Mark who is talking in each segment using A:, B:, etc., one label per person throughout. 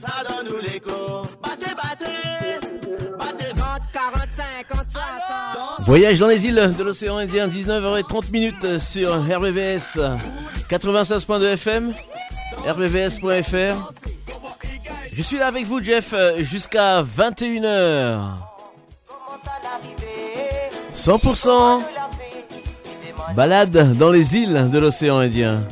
A: ça donne nous l'écho. Battez, battez, battez. 45, 45,
B: Voyage dans les îles de l'océan Indien, 19h30 minutes sur RVVS 96.2 FM, rvvs.fr. Je suis là avec vous, Jeff, jusqu'à 21h. 100% balade dans les îles de l'océan Indien.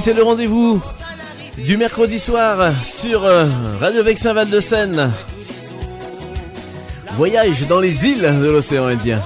B: C'est le rendez-vous du mercredi soir sur euh, Radio Vexin Val de Seine. Voyage dans les îles de l'océan Indien.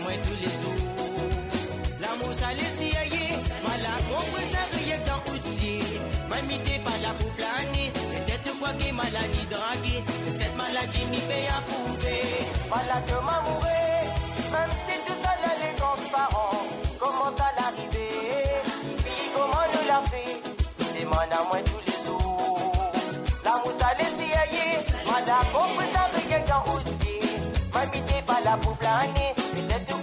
B: mai tulisu La moussa laissé aïe Mala compresa rie dans outil Mamité par la pouplane Peut-être quoi que maladie draguée. Cette maladie m'y fait approuver. Mala que m'amourer Même si tout ça là les transparents Comment ça l'arriver Comment nous l'a fait? Demande à moi tous les jours. La moussa laissé aïe Mala compresa rie dans outil Mamité par la pouplane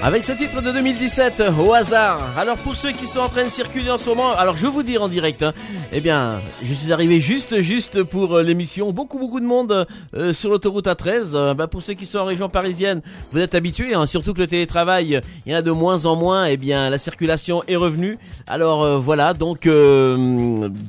B: Avec ce titre de 2017, au hasard. Alors pour ceux qui sont en train de circuler en ce moment, alors je vais vous dire en direct, hein, eh bien, je suis arrivé juste, juste pour euh, l'émission. Beaucoup, beaucoup de monde euh, sur l'autoroute A13. Euh, bah, pour ceux qui sont en région parisienne, vous êtes habitués, hein, surtout que le télétravail, il y en a de moins en moins. Eh bien, la circulation est revenue. Alors voilà, donc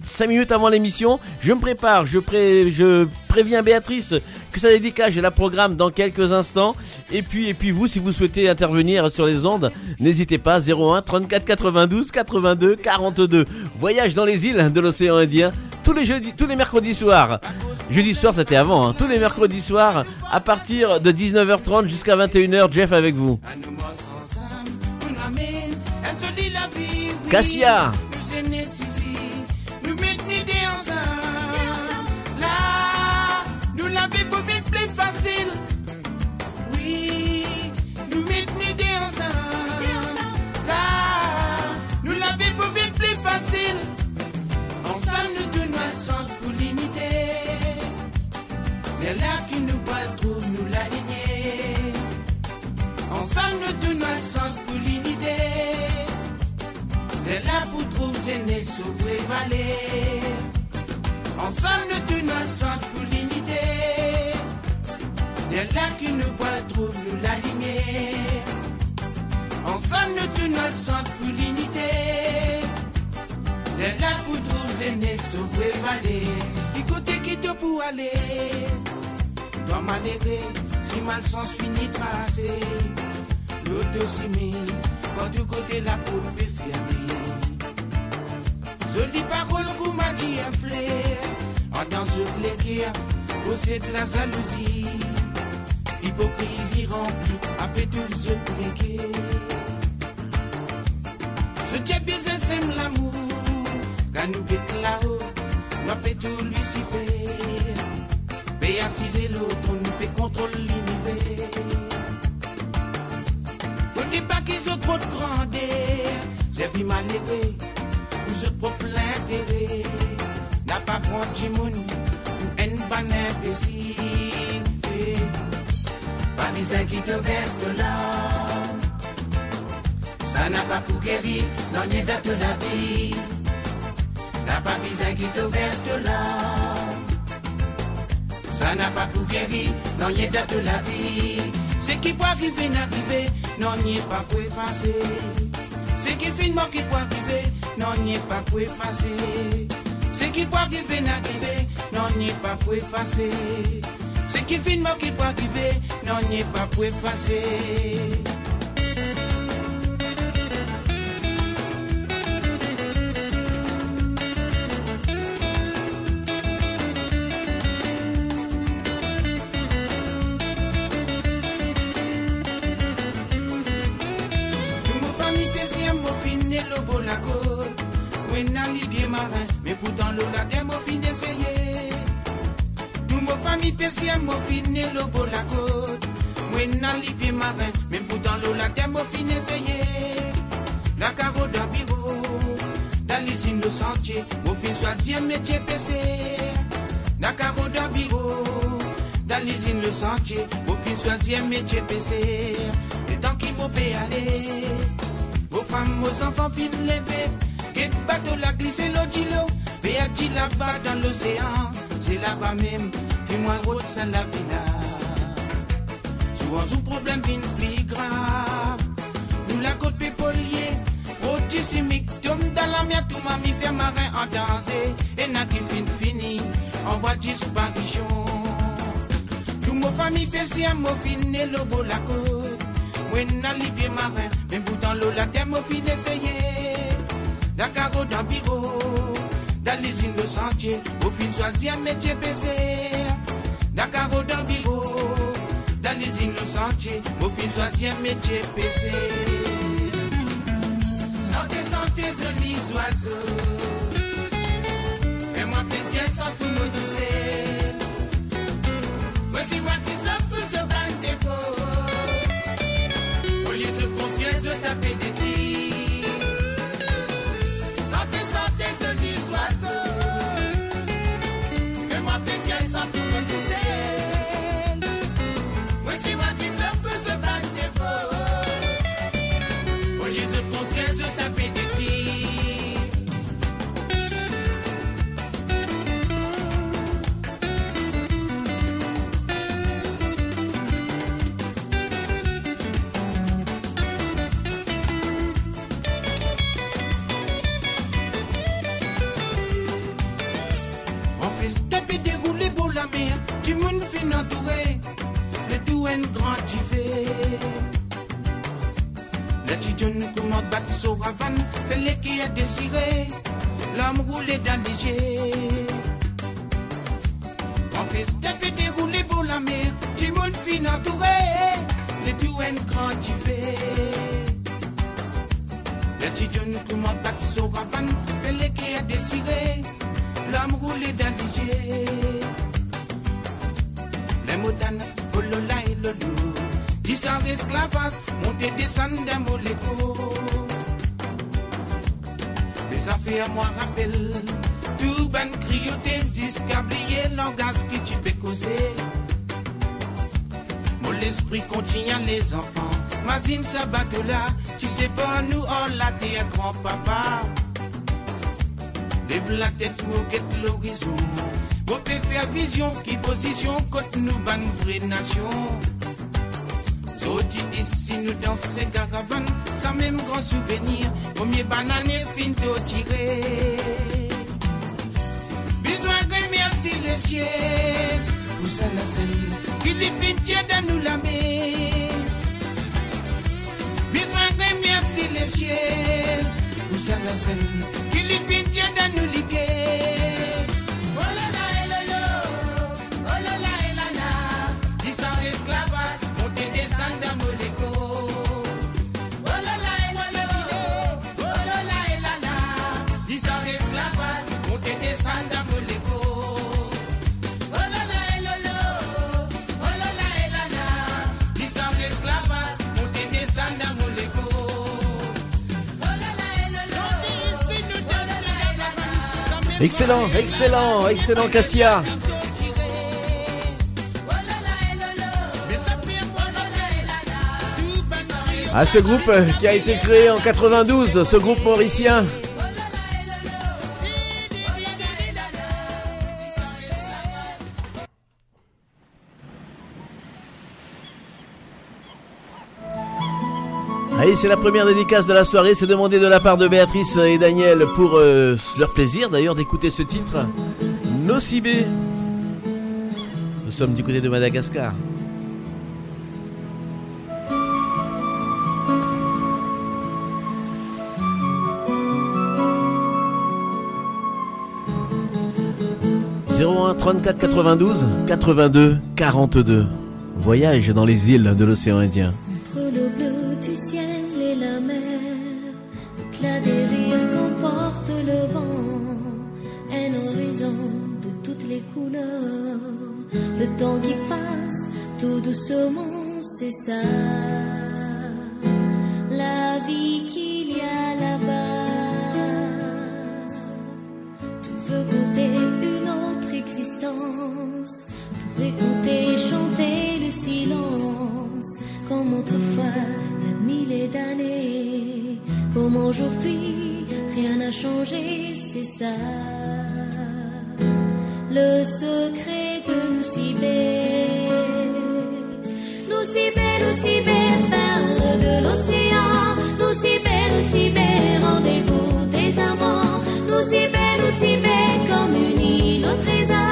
B: 5 minutes avant l'émission, je me prépare, je, pré je préviens Béatrice que ça dédicace, j'ai la programme dans quelques instants. Et puis, et puis vous, si vous souhaitez intervenir sur les ondes, n'hésitez pas, 01 34 92 82 42. Voyage dans les îles de l'océan Indien, tous les jeudis, tous les mercredis soirs. Jeudi soir, c'était avant, hein. tous les mercredis soirs, à partir de 19h30 jusqu'à 21h, Jeff avec vous. Cassia
C: la vie pour vivre plus facile. Oui, nous mettons l'idée ensemble. Là, nous la vie pour vivre plus facile. Ensemble, nous donnons le centre pour l'unité. De là qui nous voit trouve nous l'aligner. Ensemble nous tous nous centre pour l'unité. De là pour trouver aînés sauver vallée. Ensemble tous nous centre pour l'unité. De là nous voit trouve nous l'aligner. Ensemble nous tous nous centre pour l'unité. De là pour trouver aînés sauver vallée. Du côté qui te pour aller. Toi malheureux, si mal sens fini de passer. L'autre mis, quand du côté la peau peut fermer. Jolie parole pour m'a dit En dans les guerres, possède la jalousie. Hypocrisie remplie, après tout ce que Ce Dieu bien sème l'amour, quand nous guette là-haut, nous fait tout faire. Paye assise l'autre, on nous peut contrôler l'univers. Faut pas qu'ils ont trop de grandeur, c'est vie malheureux, nous autres propres l'intérêt. N'a pas prendre du monde, ou une bonne imbécile. Pas besoin qui te de l'âme. Ça n'a pas pour guérir, non, ni date de la vie. Pas besoin qui te de l'âme. Ça n'a pas pour guérir, non, ni date de la vie. Ce qui peut arriver n'arriver, non, n'y est pas pour effacer. Ce qui finalement qui peut arriver, non, n'y est pas pour effacer. Ce qui peut arriver n'arriver, non, n'y pas pour effacer. Ce qui finalement qui peut arriver, non, n'y pas pour beau la côte. Oui, n'a marin, mais pourtant l'eau la terre, mon fin d'essayer. La carreau d'un bureau, dans l'usine le sentier, mon fin choisit un métier PC. La carreau d'un bureau, dans l'usine le sentier, mon fin choisit un métier PC. Le temps qui m'ont fait aller. Vos femmes, vos enfants fin lever. Get bateau la glissé l'eau d'îlot. Béati là-bas dans l'océan. C'est là-bas même que moi route ça la villa. Souvent sous problème vin plus grave. Nous la côte pépolier. Rotissimique, tom dans la mienne, tout m'a mis fait marin en danger. Et n'a qui fin fini. En voie disparition. Tout mon famille PCM, mon fin et le beau la n'a livier marin, même pourtant l'eau la terre, mon fin essayer. La carreau dans bureau, dans l'usine le sentier, au fin un métier PC. La carreau dans bureau, le sentier, au fin choisir un métier PC. Santé, santé, jolis oiseaux. Fais-moi plaisir sans tout me listen
D: excellent, excellent, excellent Cassia. À ce groupe qui a été créé en 92, ce groupe mauricien Allez, c'est la première dédicace de la soirée. C'est demandé de la part de Béatrice et Daniel pour euh, leur plaisir d'ailleurs d'écouter ce titre. Nocibé. Nous sommes du côté de Madagascar. « 01 34 92 82 42 » Voyage dans les îles de l'océan Indien.
E: tout saumon, c'est ça. La vie qu'il y a là-bas. Tout veut compter une autre existence. Pour écouter chanter le silence. Comme autrefois, il milliers d'années. Comme aujourd'hui, rien n'a changé, c'est ça. Le secret de nous nous si belles ou si belles, parle de l'océan. Nous si belles ou si belles, rendez-vous des amants. Nous si belles ou si belles, comme une île au trésor.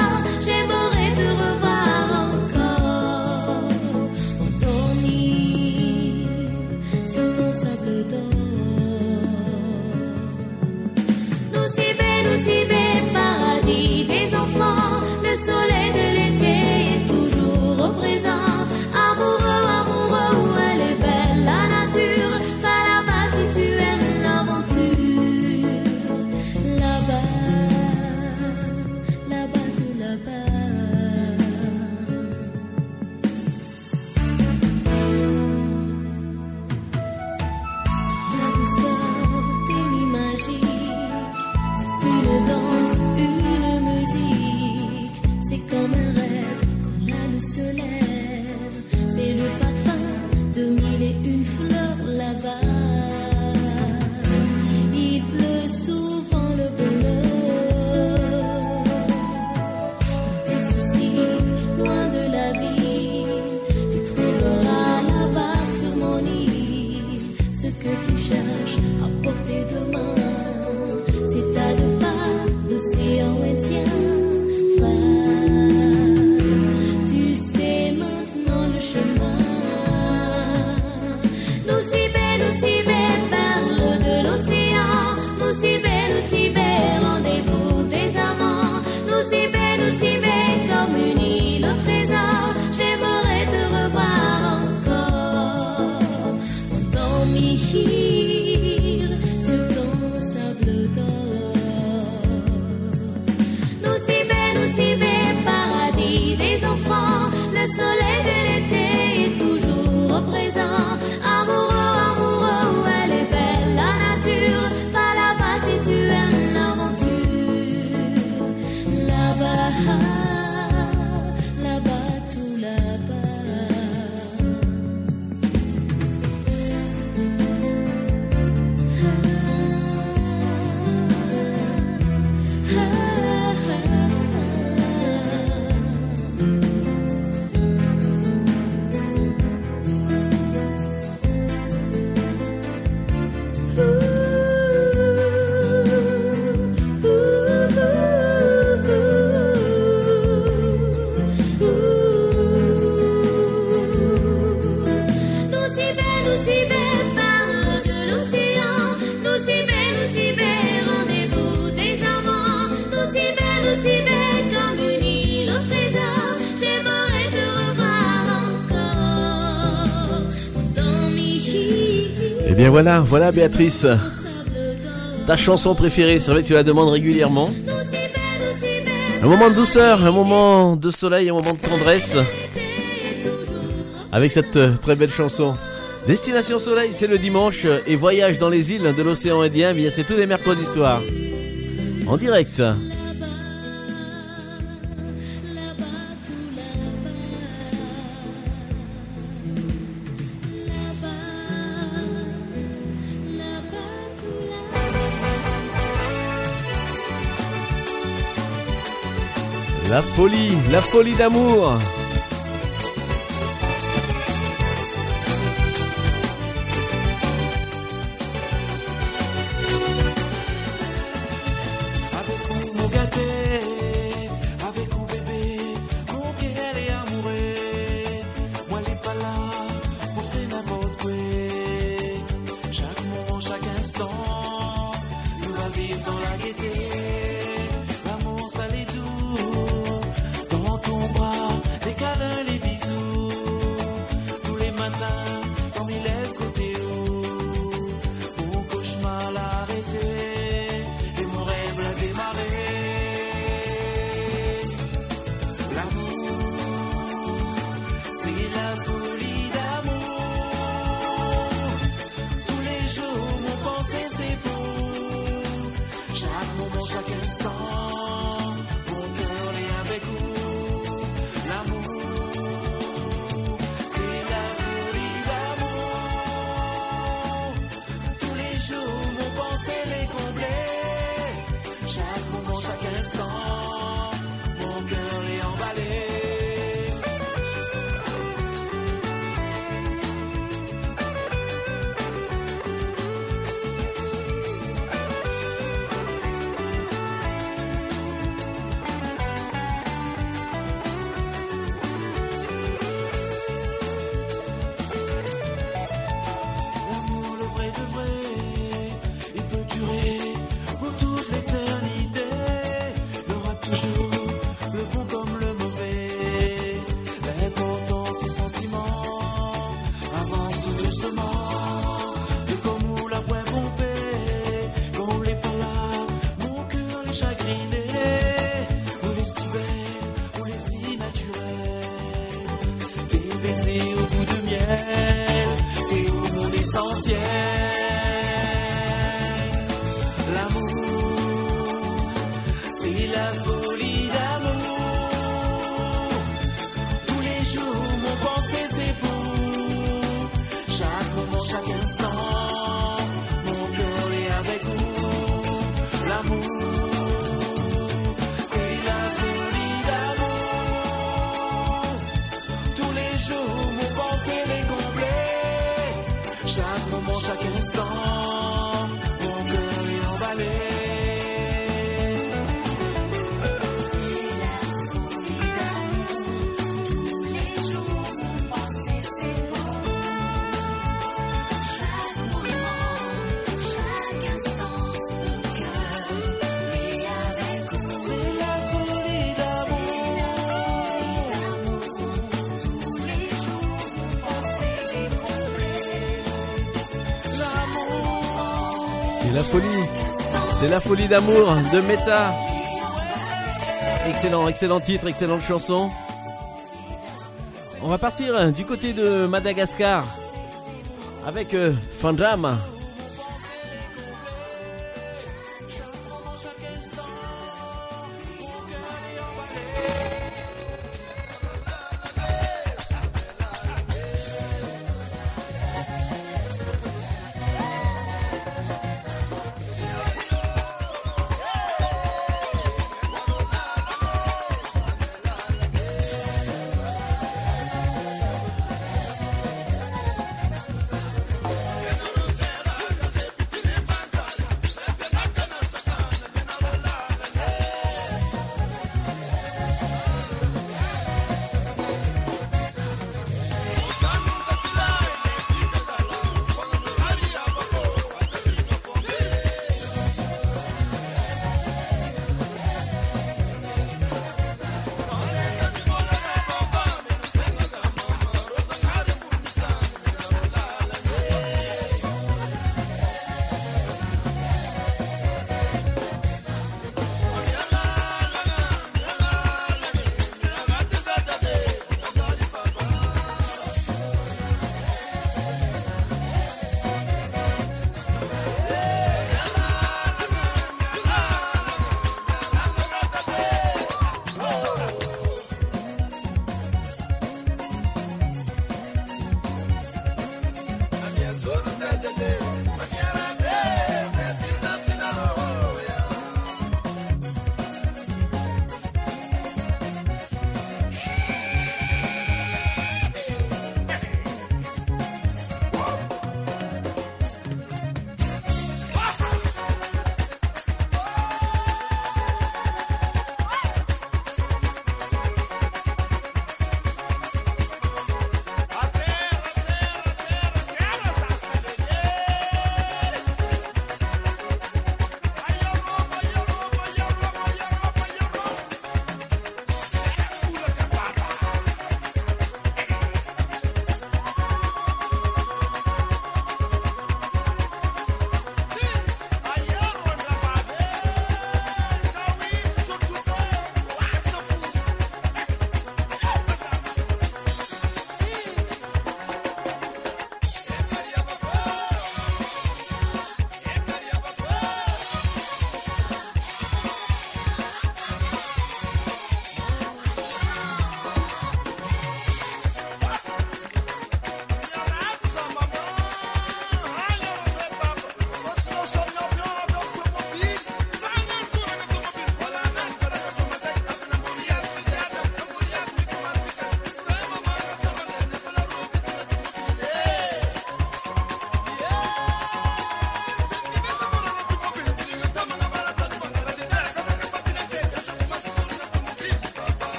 F: Voilà, voilà Béatrice. Ta chanson préférée, c'est vrai que tu la demandes régulièrement. Un moment de douceur, un moment de soleil, un moment de tendresse. Avec cette euh, très belle chanson. Destination Soleil, c'est le dimanche et voyage dans les îles de l'océan Indien, bien c'est tous les mercredis soirs. En direct. La folie, la folie d'amour. La folie d'amour de Meta. Excellent, excellent titre, excellente chanson. On va partir du côté de Madagascar avec euh,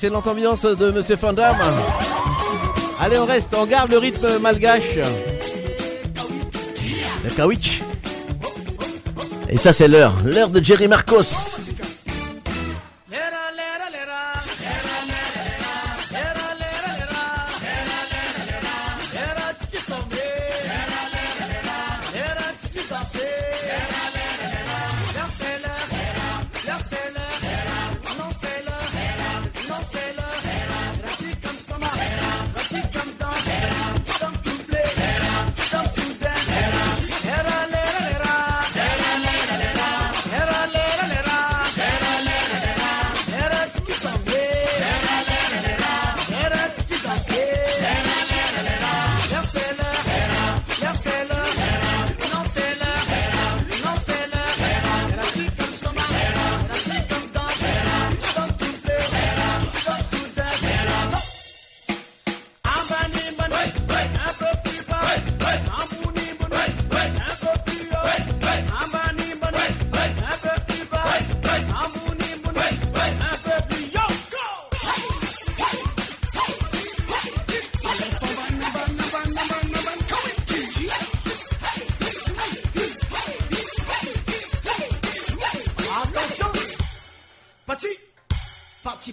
G: Excellente ambiance de Monsieur Fandam. Allez, on reste, on garde le rythme malgache. Le kawitch. Et ça, c'est l'heure, l'heure de Jerry Marcos.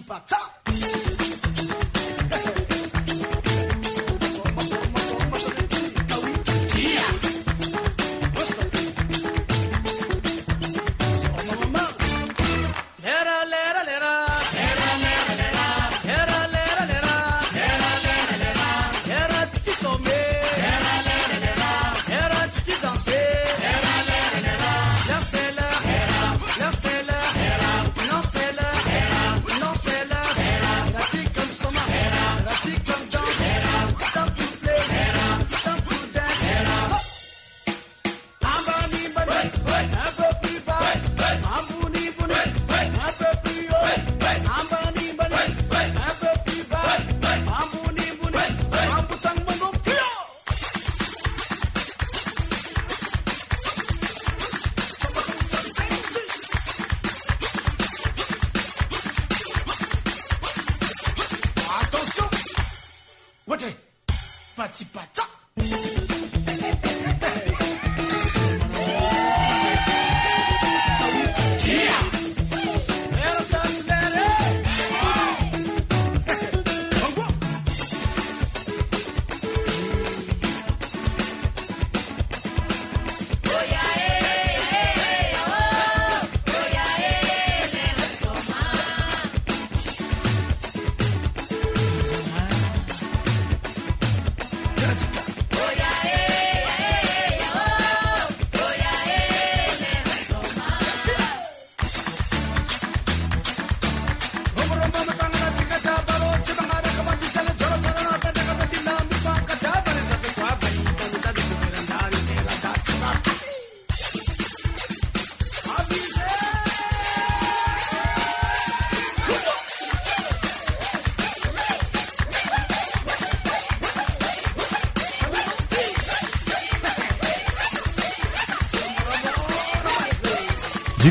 G: Patipata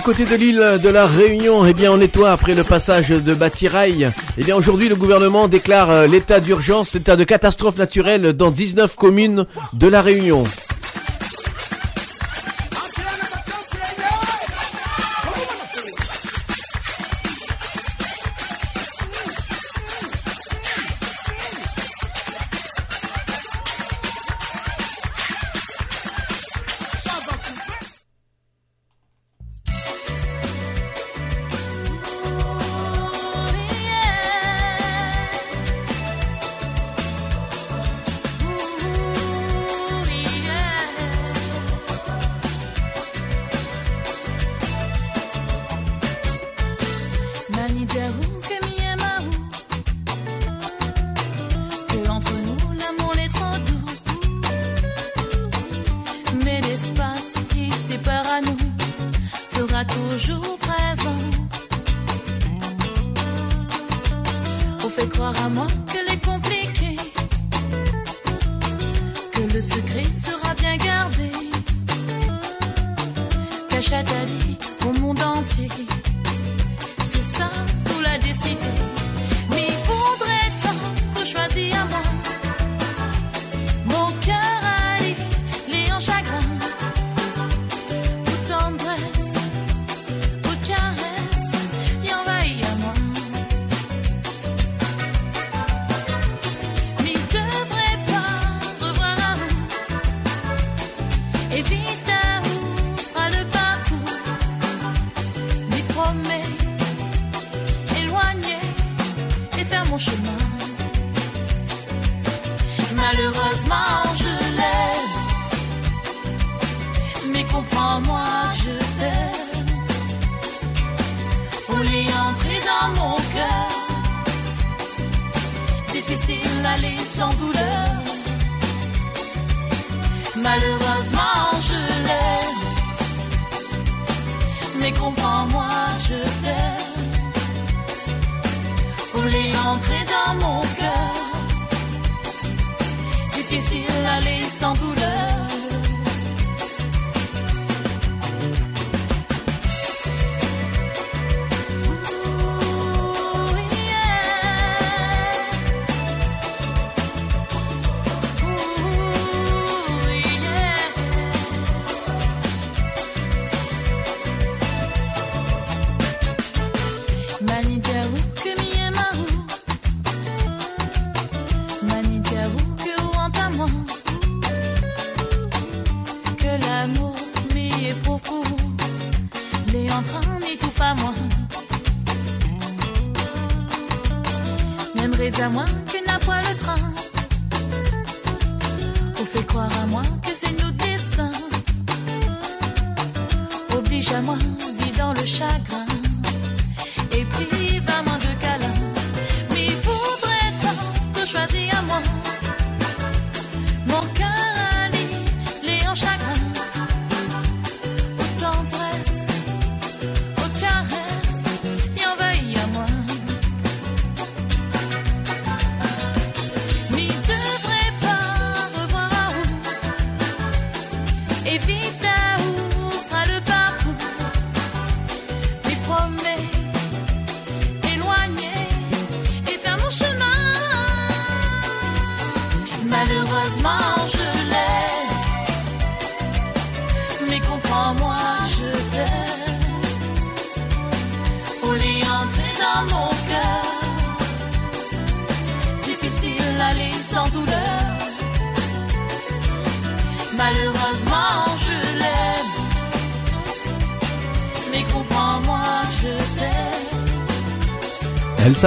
G: côté de l'île de la Réunion, eh bien, on nettoie après le passage de Batirail. Eh bien, aujourd'hui, le gouvernement déclare euh, l'état d'urgence, l'état de catastrophe naturelle dans 19 communes de la Réunion.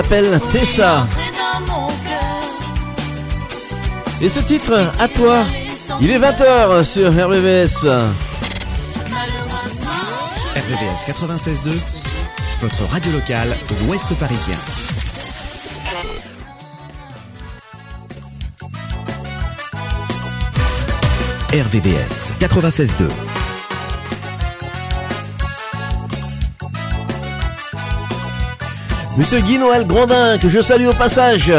A: s'appelle Tessa. Et ce titre, à toi, il est 20h sur
E: RBVS.
H: RBVS 96.2, votre radio locale ouest parisien. RVBS 96.2
A: Monsieur Guy-Noël Grandin, que je salue au passage.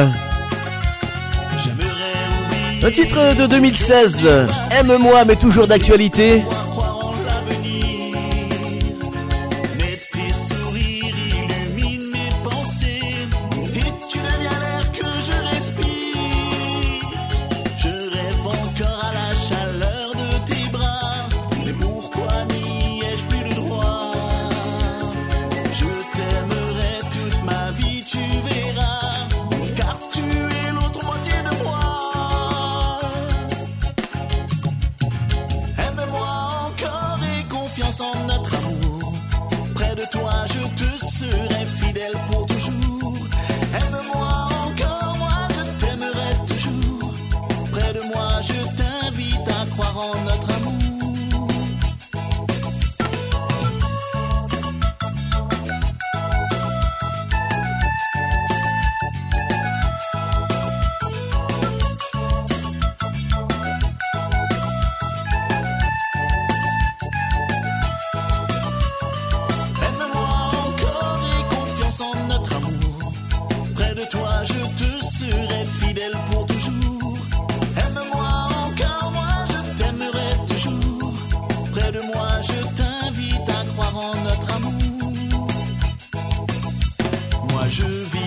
A: Un titre de 2016, Aime-moi mais toujours d'actualité.
I: je.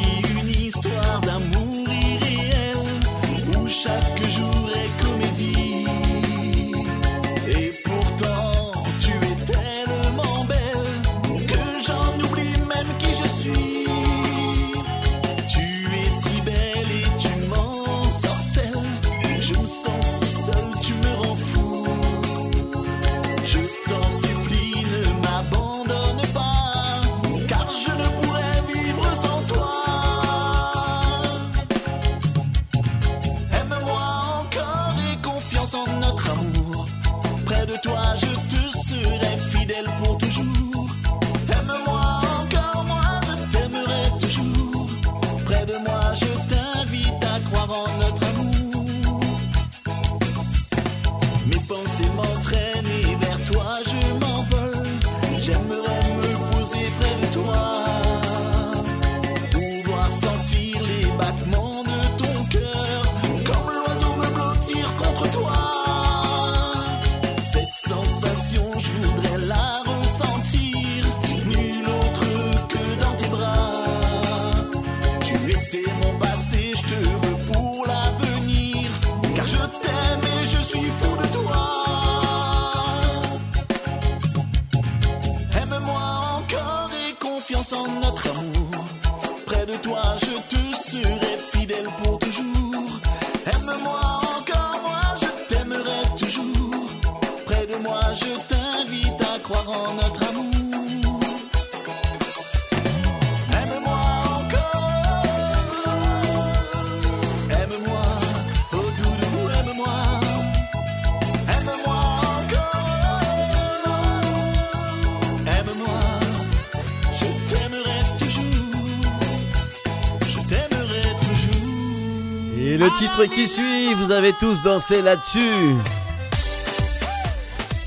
I: qui
J: suit, vous avez tous dansé là-dessus.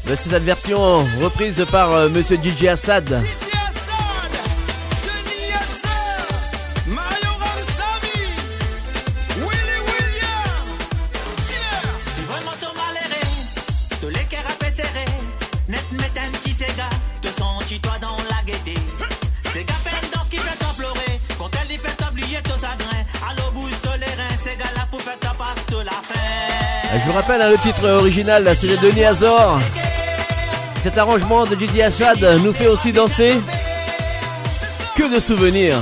J: Voici cette version reprise par euh, Monsieur DJ Assad. rappelle hein, le titre original, c'est de Denis Azor. Cet arrangement de Gigi Ashad nous fait aussi danser. Que de souvenirs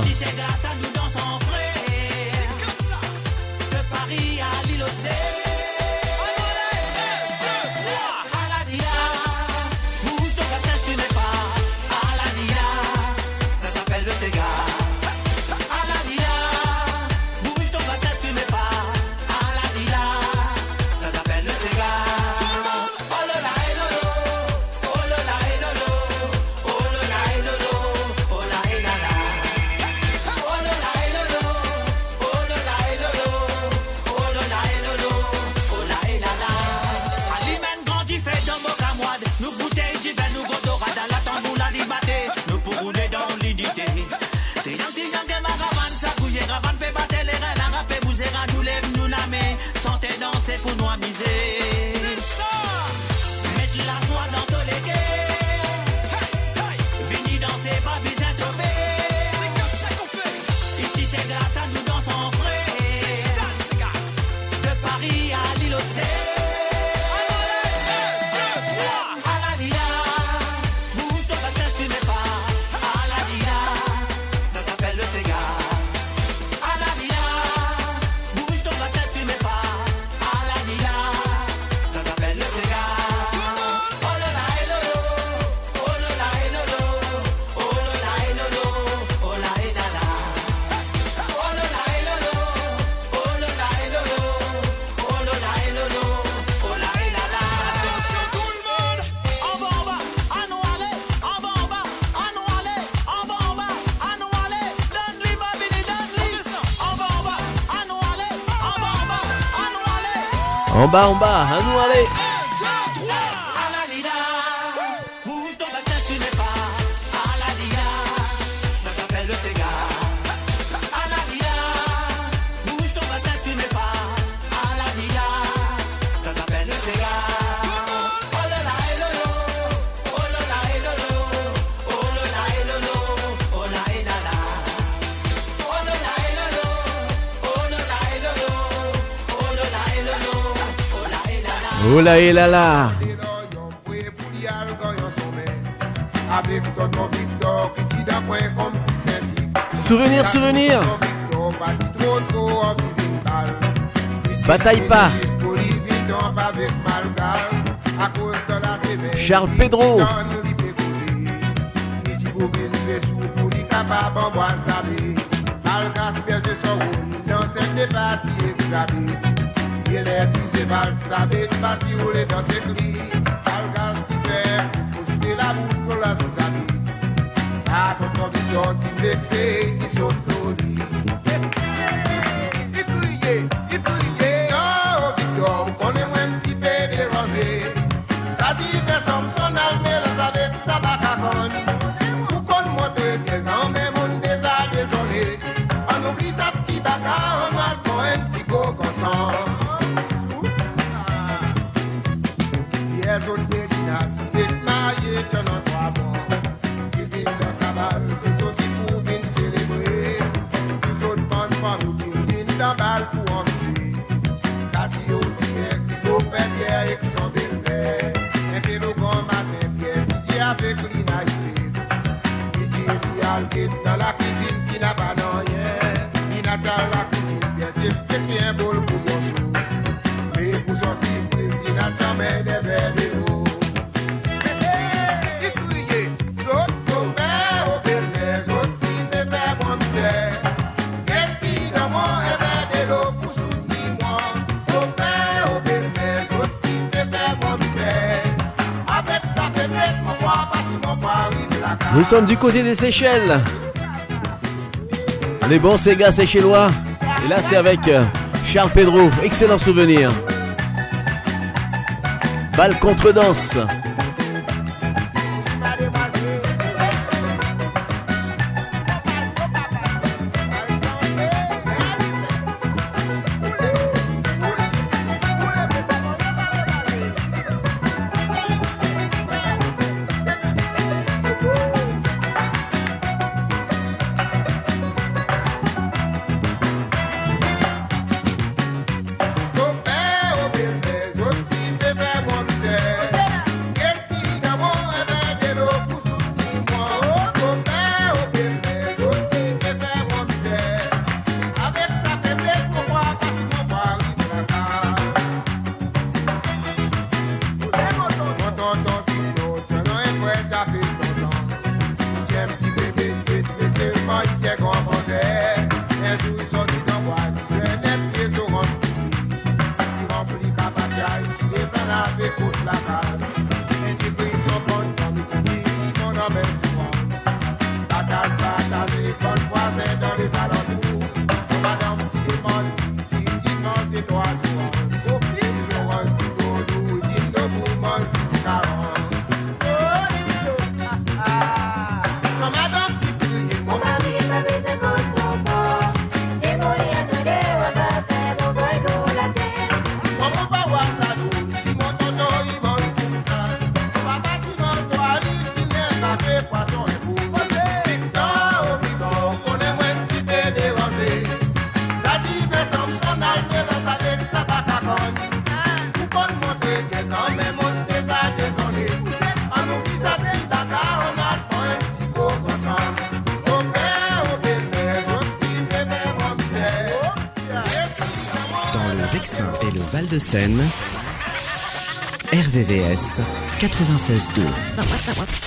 D: En bas, en bas, à nous aller
J: Souvenir, souvenir. Bataille pas. Charles Pedro.
K: les valses avaient battu les danses écrites. Algas hiver, pousser la la sous-amie. La contre-vision qui vexait, qui saute. Nous sommes du côté des Seychelles. Les bons Sega Seychellois. Et là, c'est avec euh, Charles Pedro. Excellent souvenir. Balle contre danse.
L: Seine, RVVS 96.2.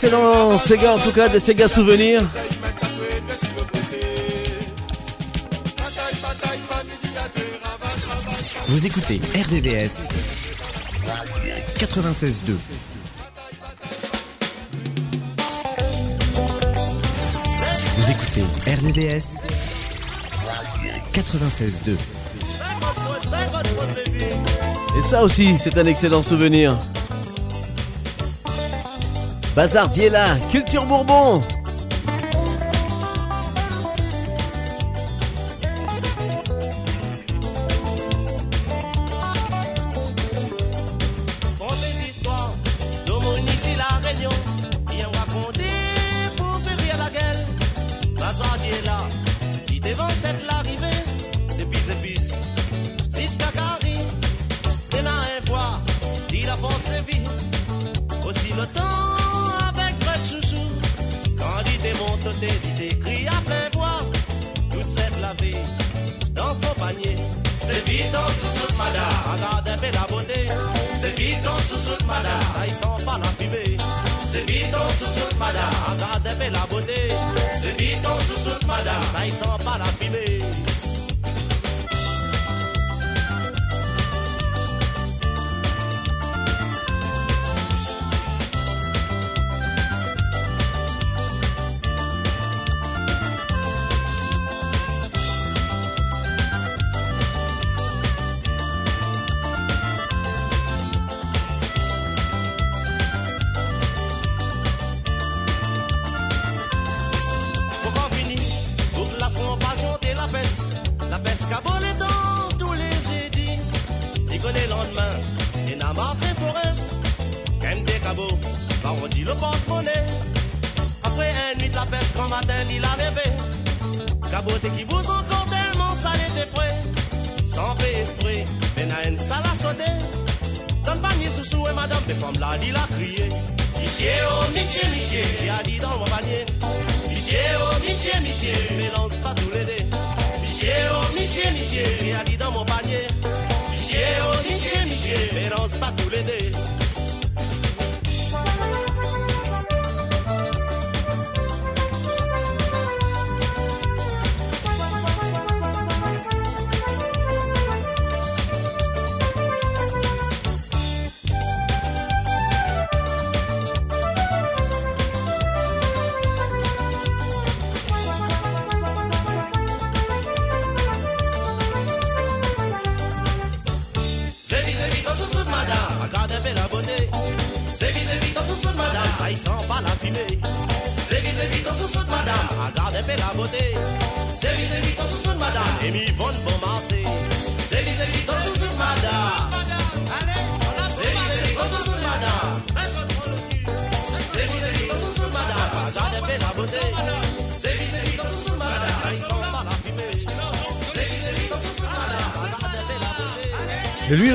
M: excellent Sega en tout cas
L: de Sega Souvenir.
H: Vous écoutez RDVS 96.2. Vous écoutez RDVS 96.2.
M: Et ça aussi, c'est un excellent souvenir. Bazardiella, Culture Bourbon.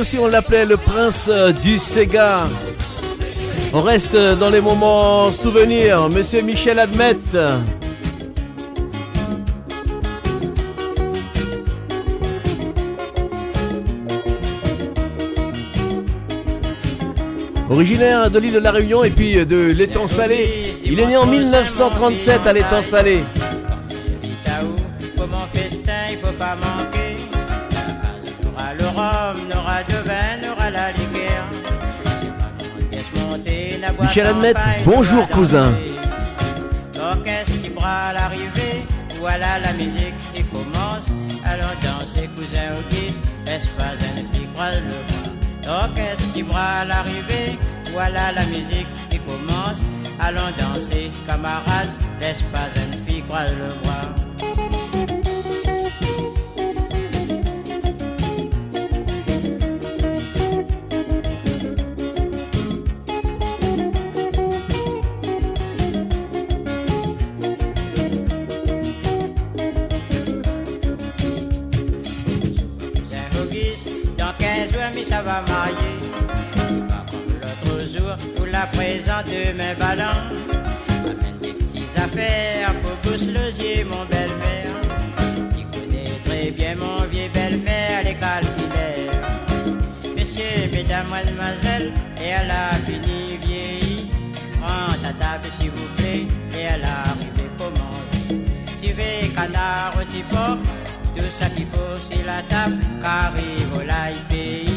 D: Aussi, on l'appelait le prince euh, du Sega. On reste dans les moments souvenirs. Monsieur Michel Admette. Originaire de l'île de la Réunion et puis de l'étang salé. Il est né en 1937 à l'étang salé. Michel
N: paille,
D: bonjour, cousin.
N: L'orchestre à l'arrivée, voilà la musique qui commence. Allons danser, cousin Auguste, laisse pas une fille croise le. L'orchestre à l'arrivée, voilà la musique qui commence. Allons danser, camarades, laisse pas une fille croise le bras? Va marier. Pas comme l'autre jour, où la présente de mes ballons. Amène des petites affaires pour Gousse Losier, mon belle-mère. Tu connais très bien mon vieux belle-mère, les calculaires. Messieurs, mesdames, mademoiselles, et elle a fini vieilli. Rentre à table, s'il vous plaît, et elle a arrivé commencer. Suivez canard au tout ça qu'il faut c'est la table, carré, volaille, pays,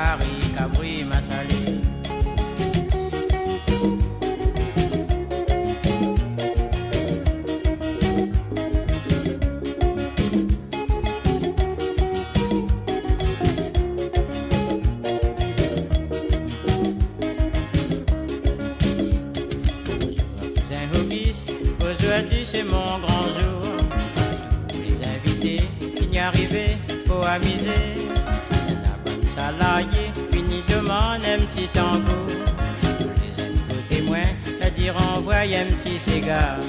N: carré, cabri, massalé. Aujourd'hui c'est mon grand jour. Les invités qui n'y arrivaient, faut amuser. Salariée, fini demande un petit tango. Les amis témoins, la dire envoie un petit cigare.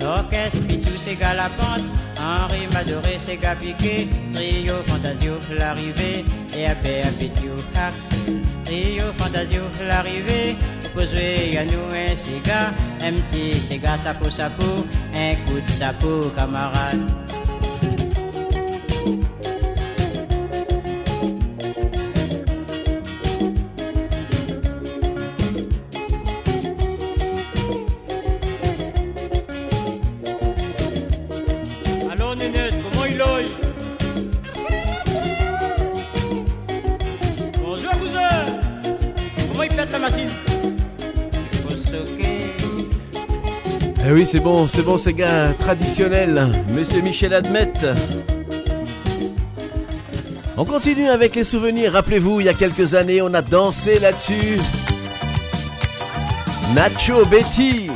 N: L'orchestre puis tous ces gars la pente. Henri Madoré, ses gars piqués. Trio Fantasio, l'arrivée. Et après, appétio, axe. Trio Fantasio, l'arrivée. Jouer à nous un cigare. Un petit cigare, sapo, sapo. Un coup de sapo, camarade. Comment il Bonjour, cousin Comment il pète la machine.
D: Eh oui, c'est bon, c'est bon, ces gars traditionnels. Monsieur Michel Admette. On continue avec les souvenirs. Rappelez-vous, il y a quelques années, on a dansé là-dessus. Nacho Betty.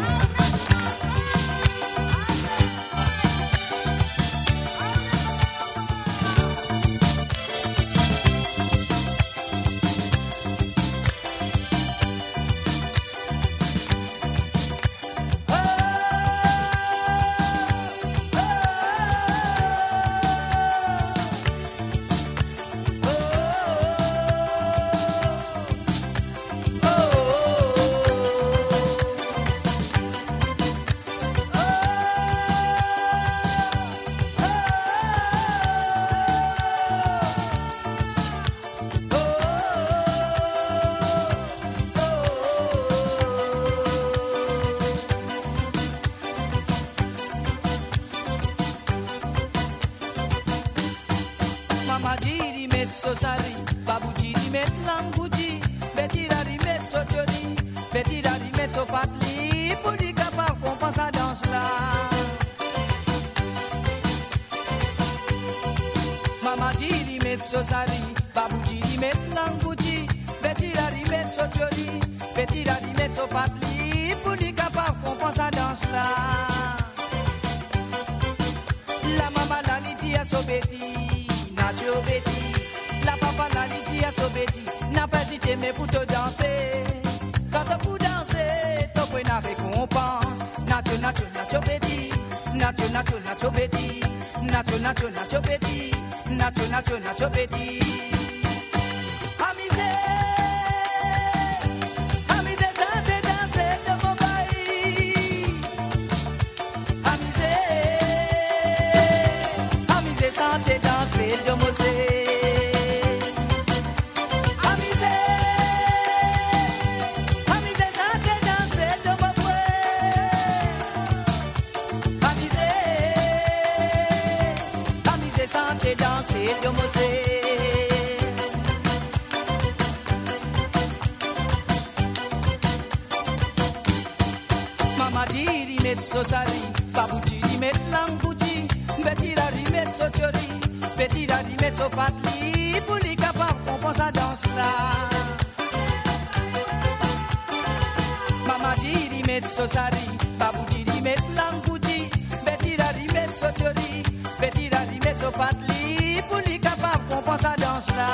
O: Met sosari, babu diri met lambuti, betira rimet sotiori, betira rimet sopatli, pour les capables qu'on sa danse là.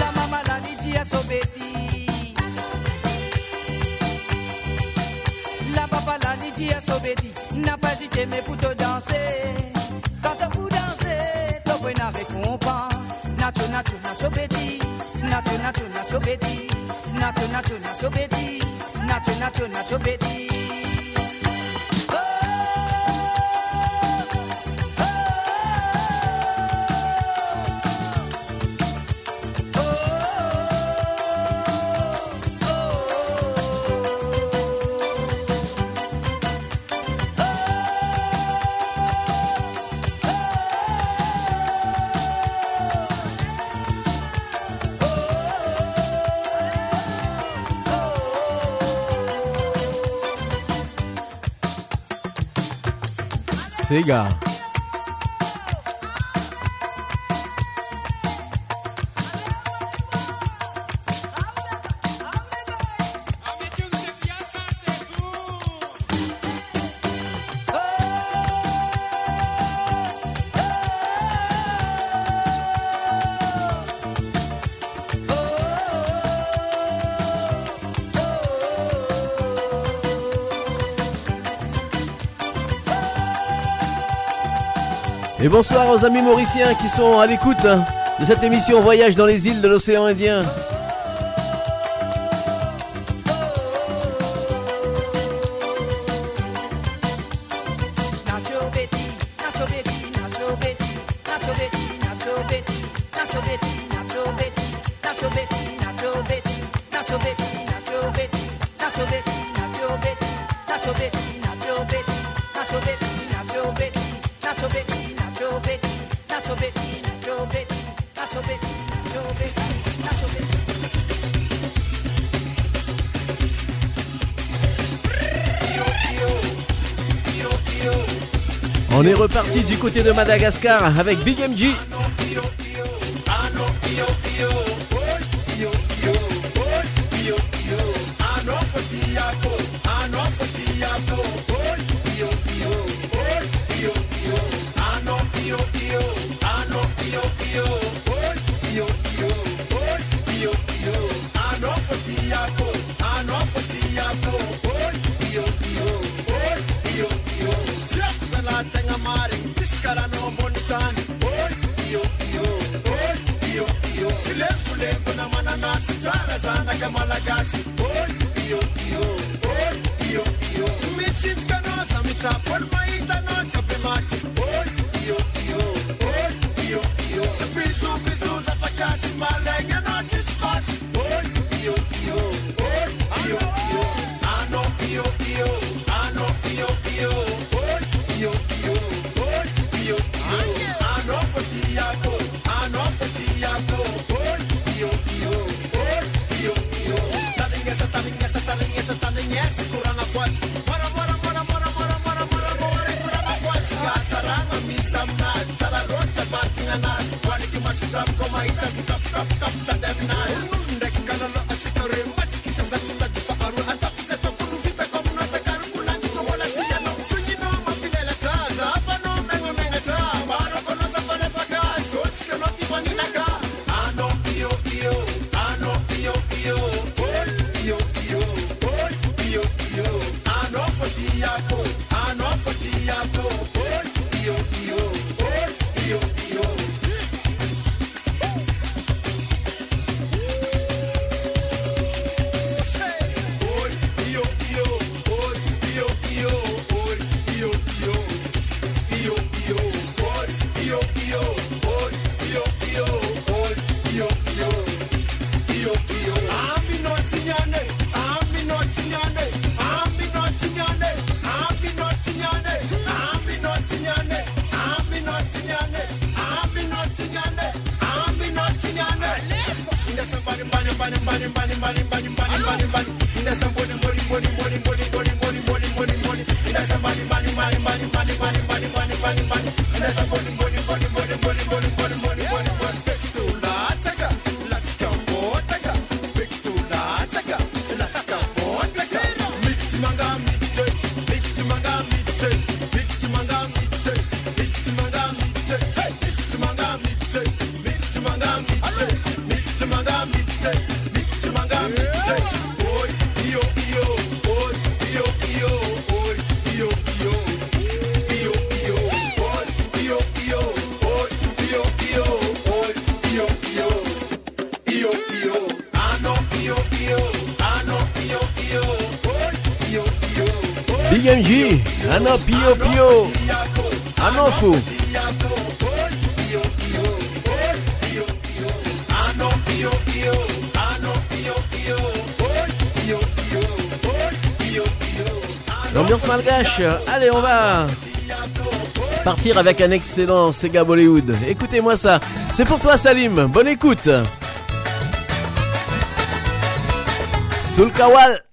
O: La mama la lidi a sobeti. La papa la lidi a sobeti. N'a pas hésité mais pour te danser. Quand tu pour danser, peux une récompense. Nacho, nacho, nacho, beti. Nacho, nacho, nacho, beti. নাচো নাচো নাচো বেদি নাচো নাচো নাচো বেদি
D: cigarro. Et bonsoir aux amis mauriciens qui sont à l'écoute de cette émission Voyage dans les îles de l'océan Indien. De Madagascar avec Big MG.
C: de Malagasy. Ana Pio Pio. Anofo. L'ambiance malgache. Allez, on va partir avec un excellent Sega Bollywood. Écoutez-moi ça. C'est pour toi, Salim. Bonne écoute. Sulkawal.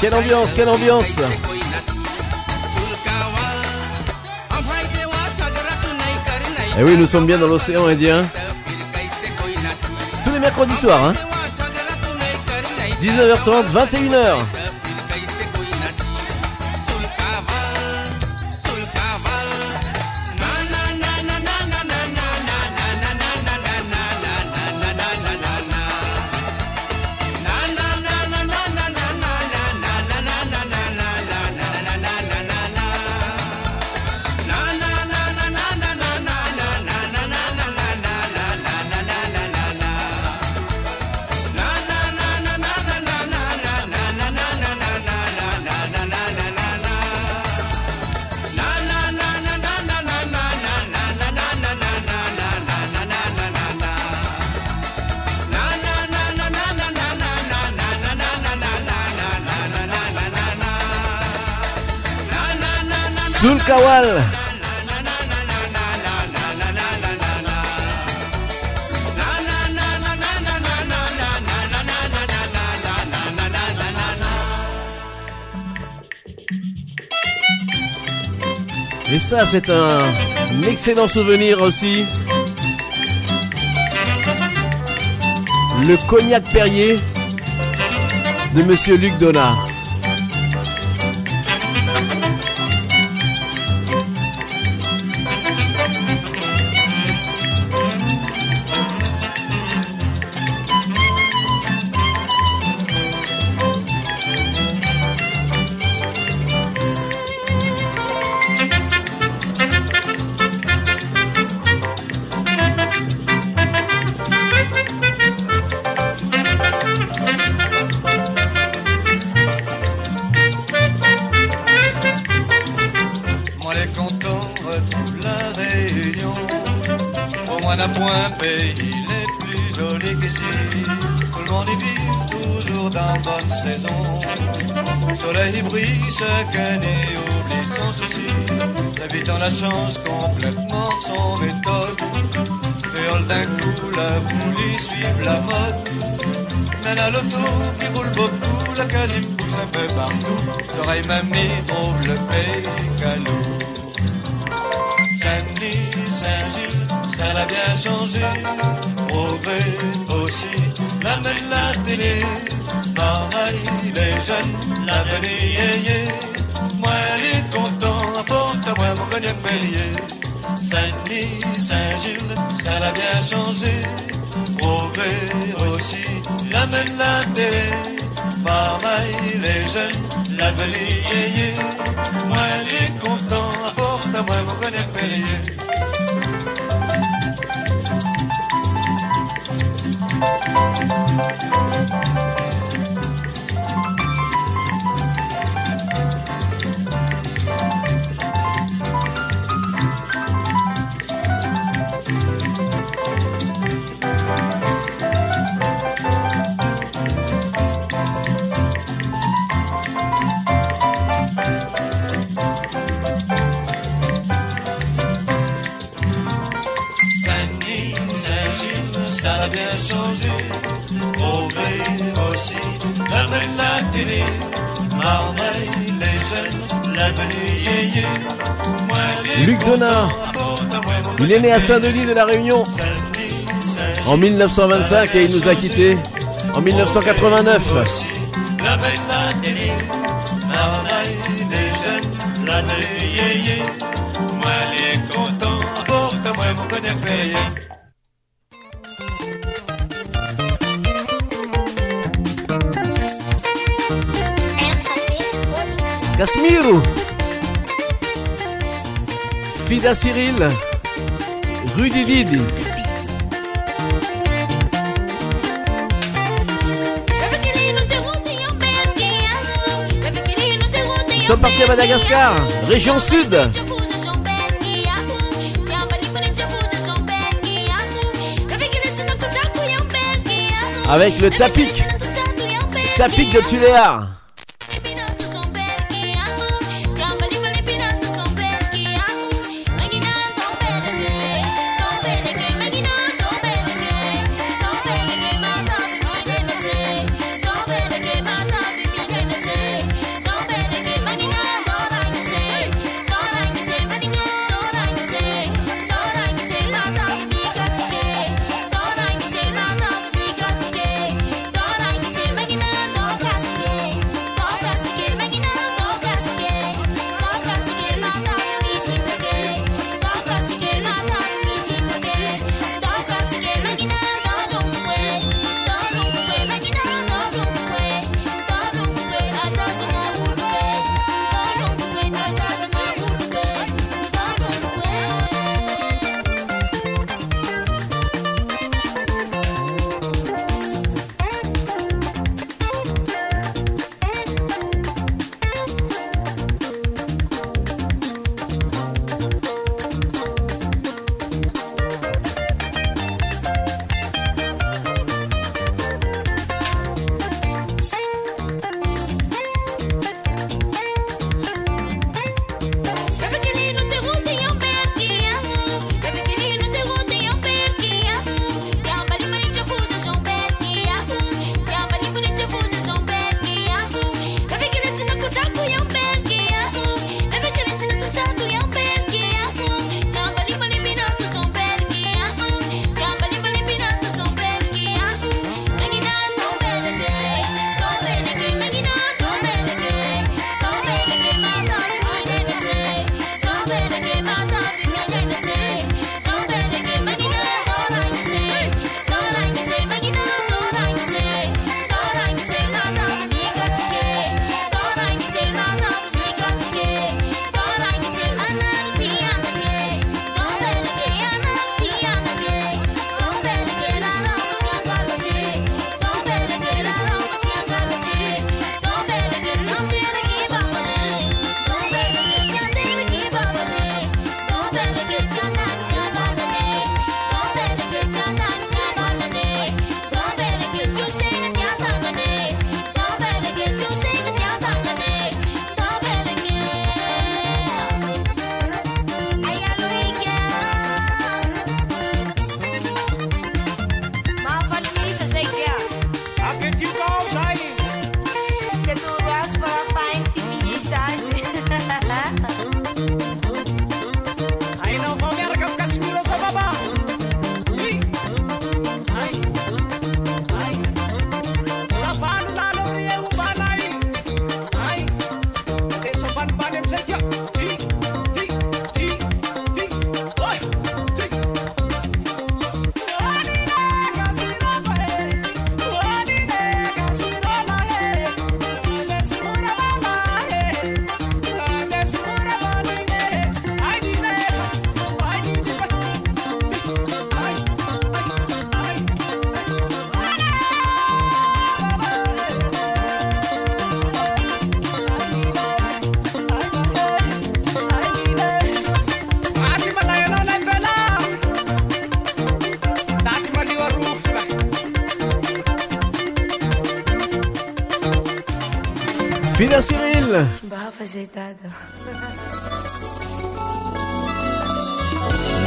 C: Quelle ambiance, quelle ambiance Et oui, nous sommes bien dans l'océan Indien. Tous les mercredis soirs, hein 19h30, 21h.
D: C'est un excellent souvenir aussi. Le cognac Perrier de Monsieur Luc Donat.
L: Dans bonne saison. Soleil brille chaque année oublie son souci L'habitant la change complètement son méthode. Féole d'un coup la voulu suivre la mode. Nana l'auto qui roule beaucoup, la quasi pousse un peu partout. L'oreille mamie trouve le pays calou. Saint-Denis, Saint-Gilles, ça l'a bien changé. Progrès aussi, la mène la télé. Pareil, les jeunes, l'avenir yé Moi, les contents, apporte-moi mon cognac Perrier. Saint-Denis, Saint-Gilles, ça l'a bien changé. Progrès aussi, l'amène la télé. Pareil, les jeunes, l'avenir yé Moi, les contents, apporte-moi mon Saint-Denis,
D: Luc Donat. Il est né à Saint-Denis de la Réunion en 1925 et il nous a quittés en 1989. Cyril. Rudy Didi. Nous sommes partis à Madagascar, région sud. Avec le Tsapik. Le de Tuléar.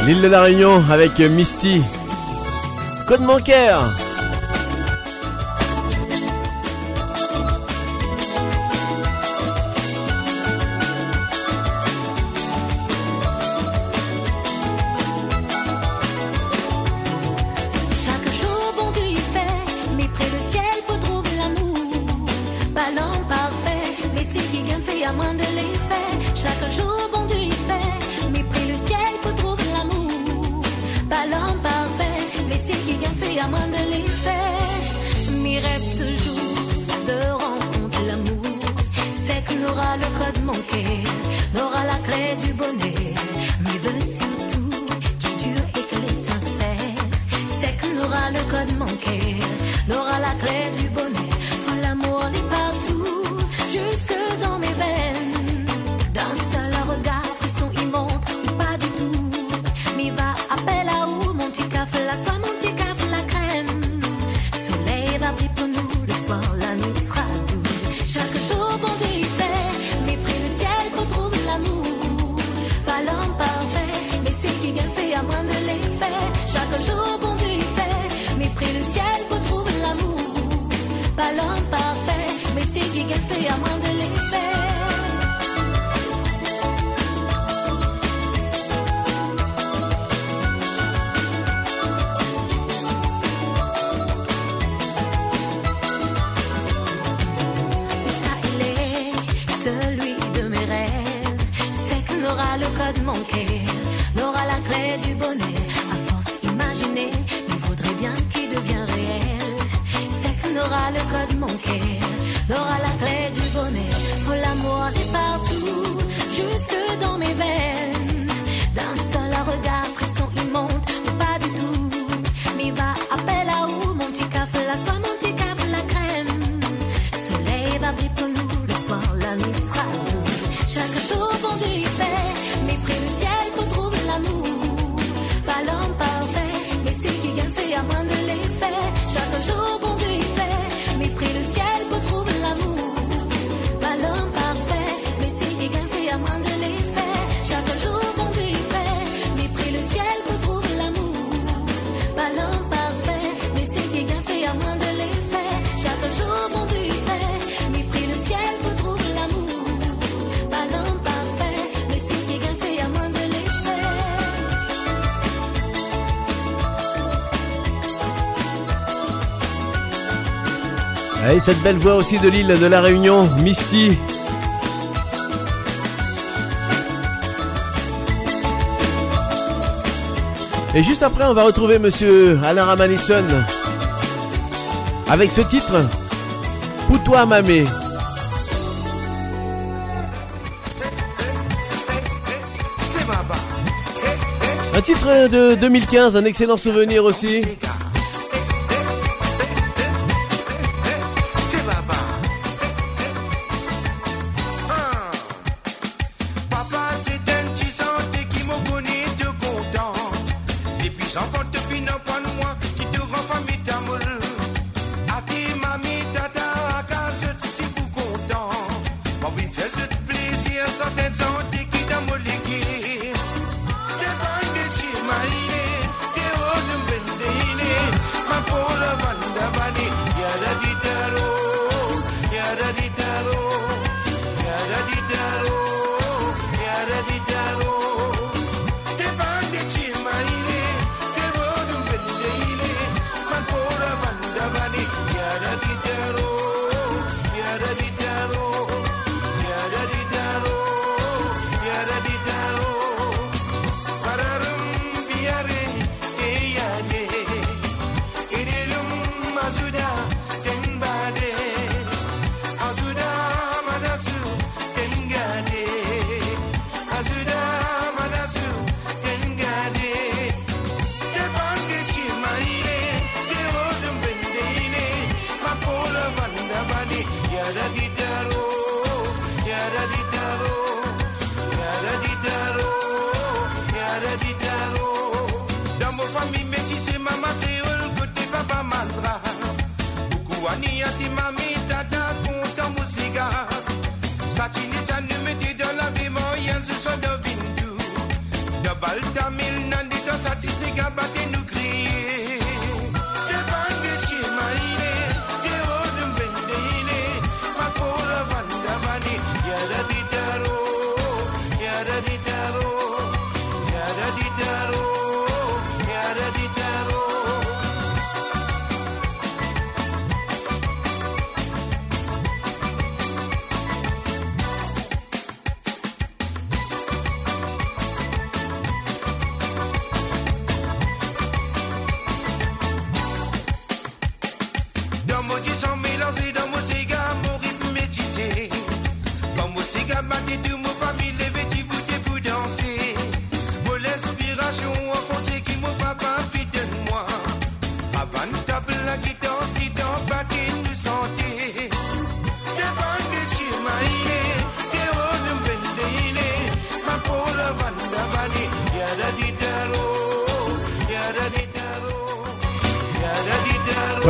E: L'île de la Réunion avec Misty. Code bancaire cette belle voix aussi de l'île de la Réunion, Misty. Et juste après, on va retrouver monsieur Alain Ramanison avec ce titre Poutois Mamé. Un titre de 2015, un excellent souvenir aussi.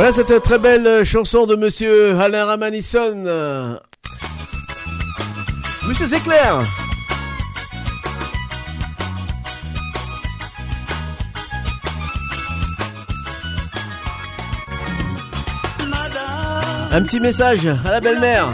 P: Voilà cette très belle euh, chanson de monsieur Alain Ramanisson. Monsieur Zéclair Un petit message à la belle-mère.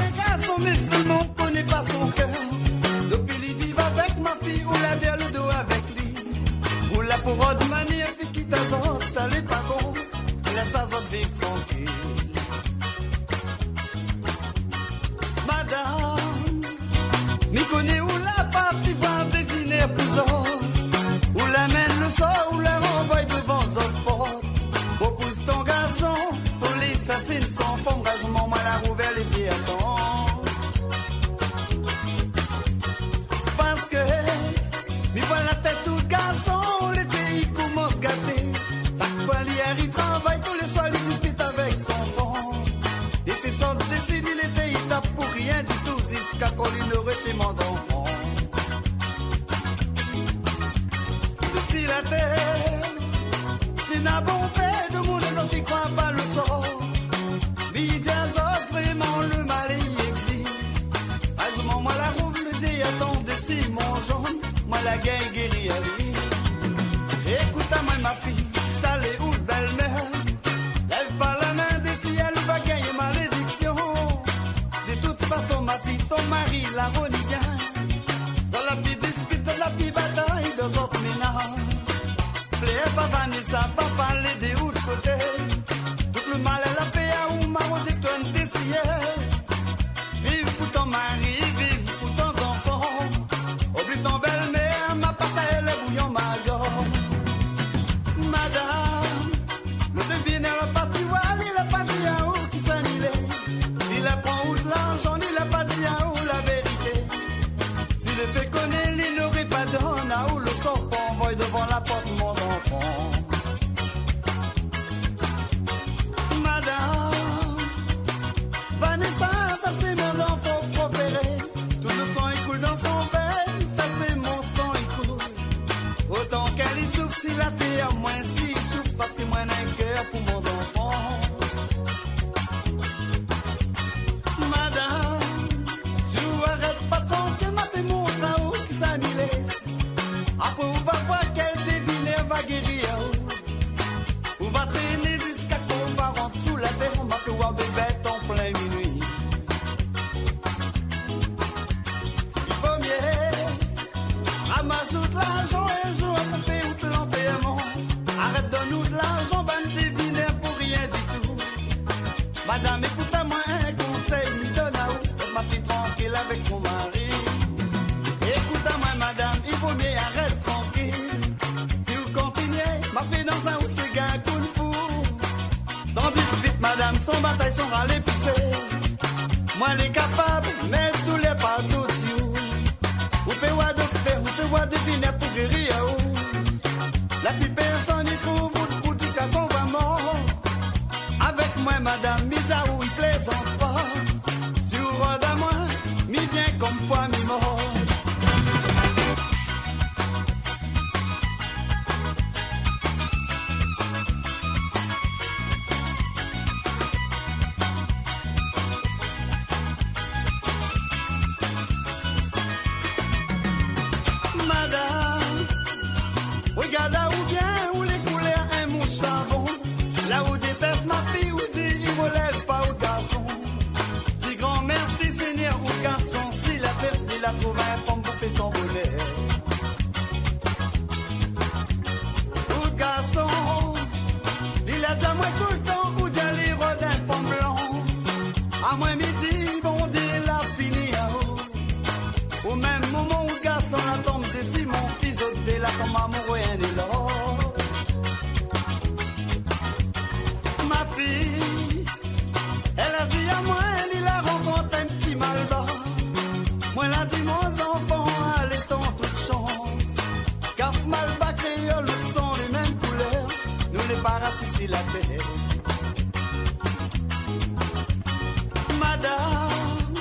Q: Madame,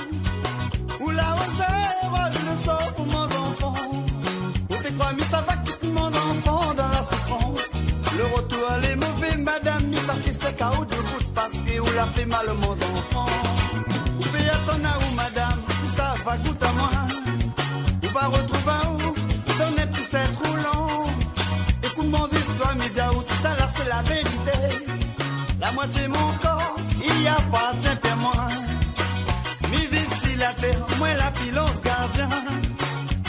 Q: où la rose le sort pour mon enfant. Où t'es quoi, mais
P: ça va quitter mon enfant dans la souffrance. Le retour à les mauvais, madame, mais ça fait sec à de bout parce que où la fait mal mon enfant. Où paye à ton ou madame, où ça va goûter à moi? Où va retrouver où, dans les pissettes roulantes. Écoute mon histoire, média où tout ça là c'est la vérité. La moitié mon corps, il y appartient à moi. Mi vive si la terre, moi la pilance gardien.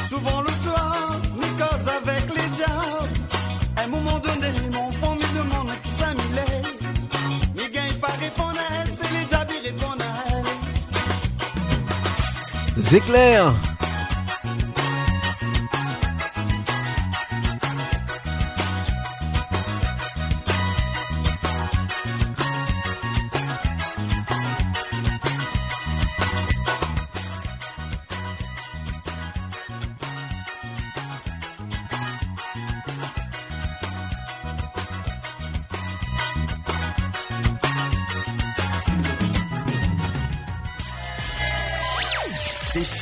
P: Souvent le soir, mi cause avec les diables. Un moment donné, mon fond me demande qui ça m'il est. Mi gagne pas répondre à elle, c'est les diables qui répondent à elle.
D: C'est clair.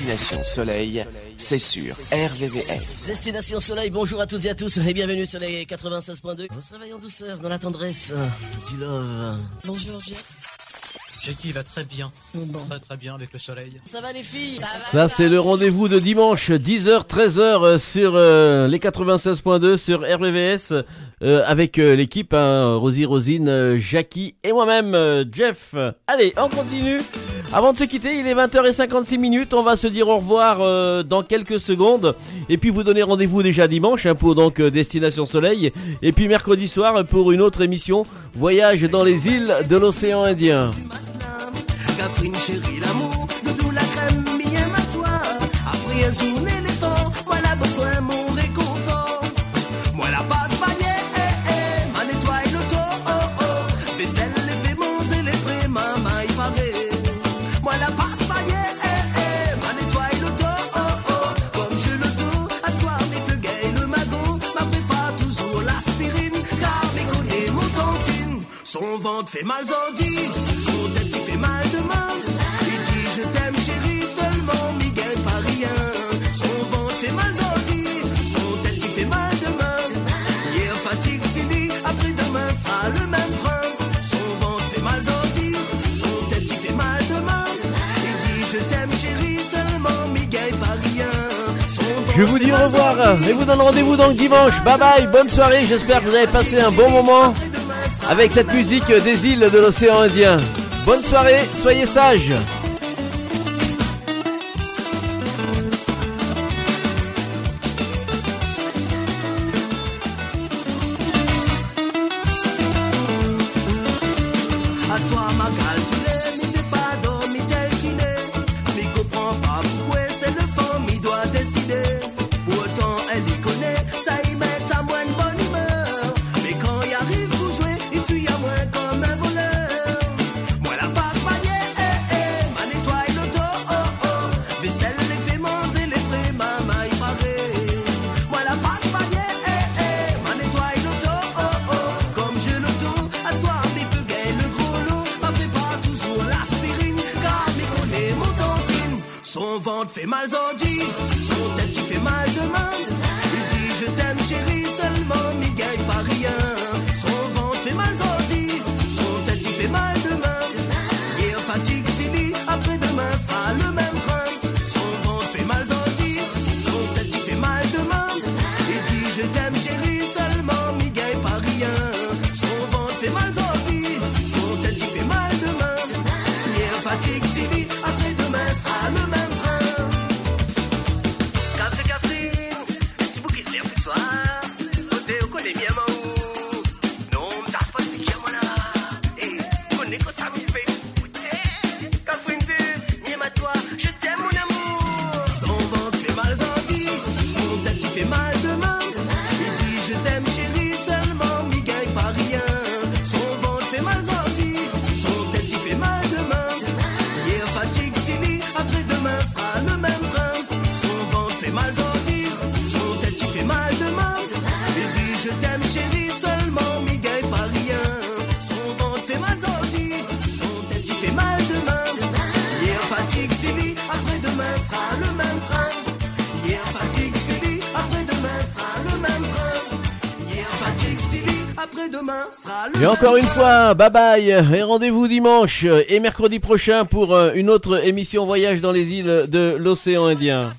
R: Destination Soleil, c'est sur RVVS.
D: Destination Soleil, bonjour à toutes et à tous et bienvenue sur les 96.2. On se réveille en douceur, dans la tendresse euh, du love.
S: Bonjour Jeff.
T: Jackie va très bien. Très très bien avec le soleil.
S: Ça va les filles?
D: Ça, c'est le rendez-vous de dimanche, 10h, 13h sur euh, les 96.2 sur RVVS euh, avec euh, l'équipe, hein, Rosie, Rosine, euh, Jackie et moi-même, euh, Jeff. Allez, on continue. Avant de se quitter, il est 20h56 minutes. On va se dire au revoir euh, dans quelques secondes. Et puis vous donner rendez-vous déjà dimanche hein, pour donc euh, Destination Soleil. Et puis mercredi soir pour une autre émission, Voyage dans les îles de l'océan Indien.
A: Chérie, l'amour la crème. Après un Ventre fait mal zordi, son tête il fait mal de main. Il dit je t'aime chérie, seulement Miguel pas rien. Son ventre fait mal zordi, son tête il fait mal de main. Hier fatigue Silly, après demain sera le même train. Son ventre fait mal zordi, son tête il fait mal de main. Il dit je t'aime chérie, seulement Miguel pas rien. Son
D: Je vous dis au revoir et vous donne rendez-vous donc dimanche. Bye bye, bonne soirée. J'espère que vous avez passé un bon moment avec cette musique des îles de l'océan Indien. Bonne soirée, soyez sages. Et encore une fois, bye bye et rendez-vous dimanche et mercredi prochain pour euh, une autre émission voyage dans les îles de l'océan Indien.